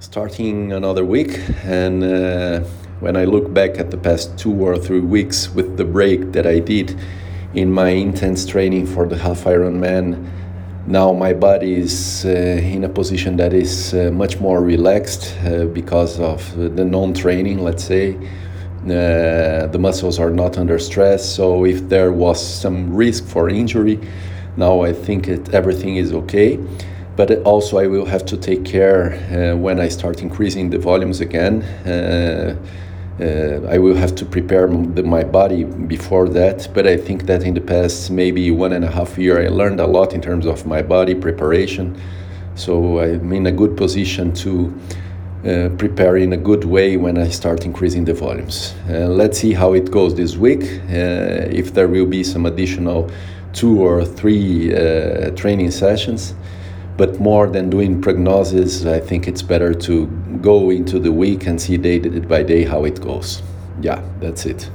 starting another week and uh, when i look back at the past two or three weeks with the break that i did in my intense training for the half ironman now my body is uh, in a position that is uh, much more relaxed uh, because of the non-training let's say. Uh, the muscles are not under stress so if there was some risk for injury now i think it, everything is okay but also I will have to take care uh, when I start increasing the volumes again. Uh, uh, I will have to prepare my body before that, but I think that in the past maybe one and a half year I learned a lot in terms of my body preparation. So I'm in a good position to uh, prepare in a good way when I start increasing the volumes. Uh, let's see how it goes this week. Uh, if there will be some additional two or three training sessions but more than doing prognosis, I think it's better to go into the week and see day by day how it goes. Yeah, that's it.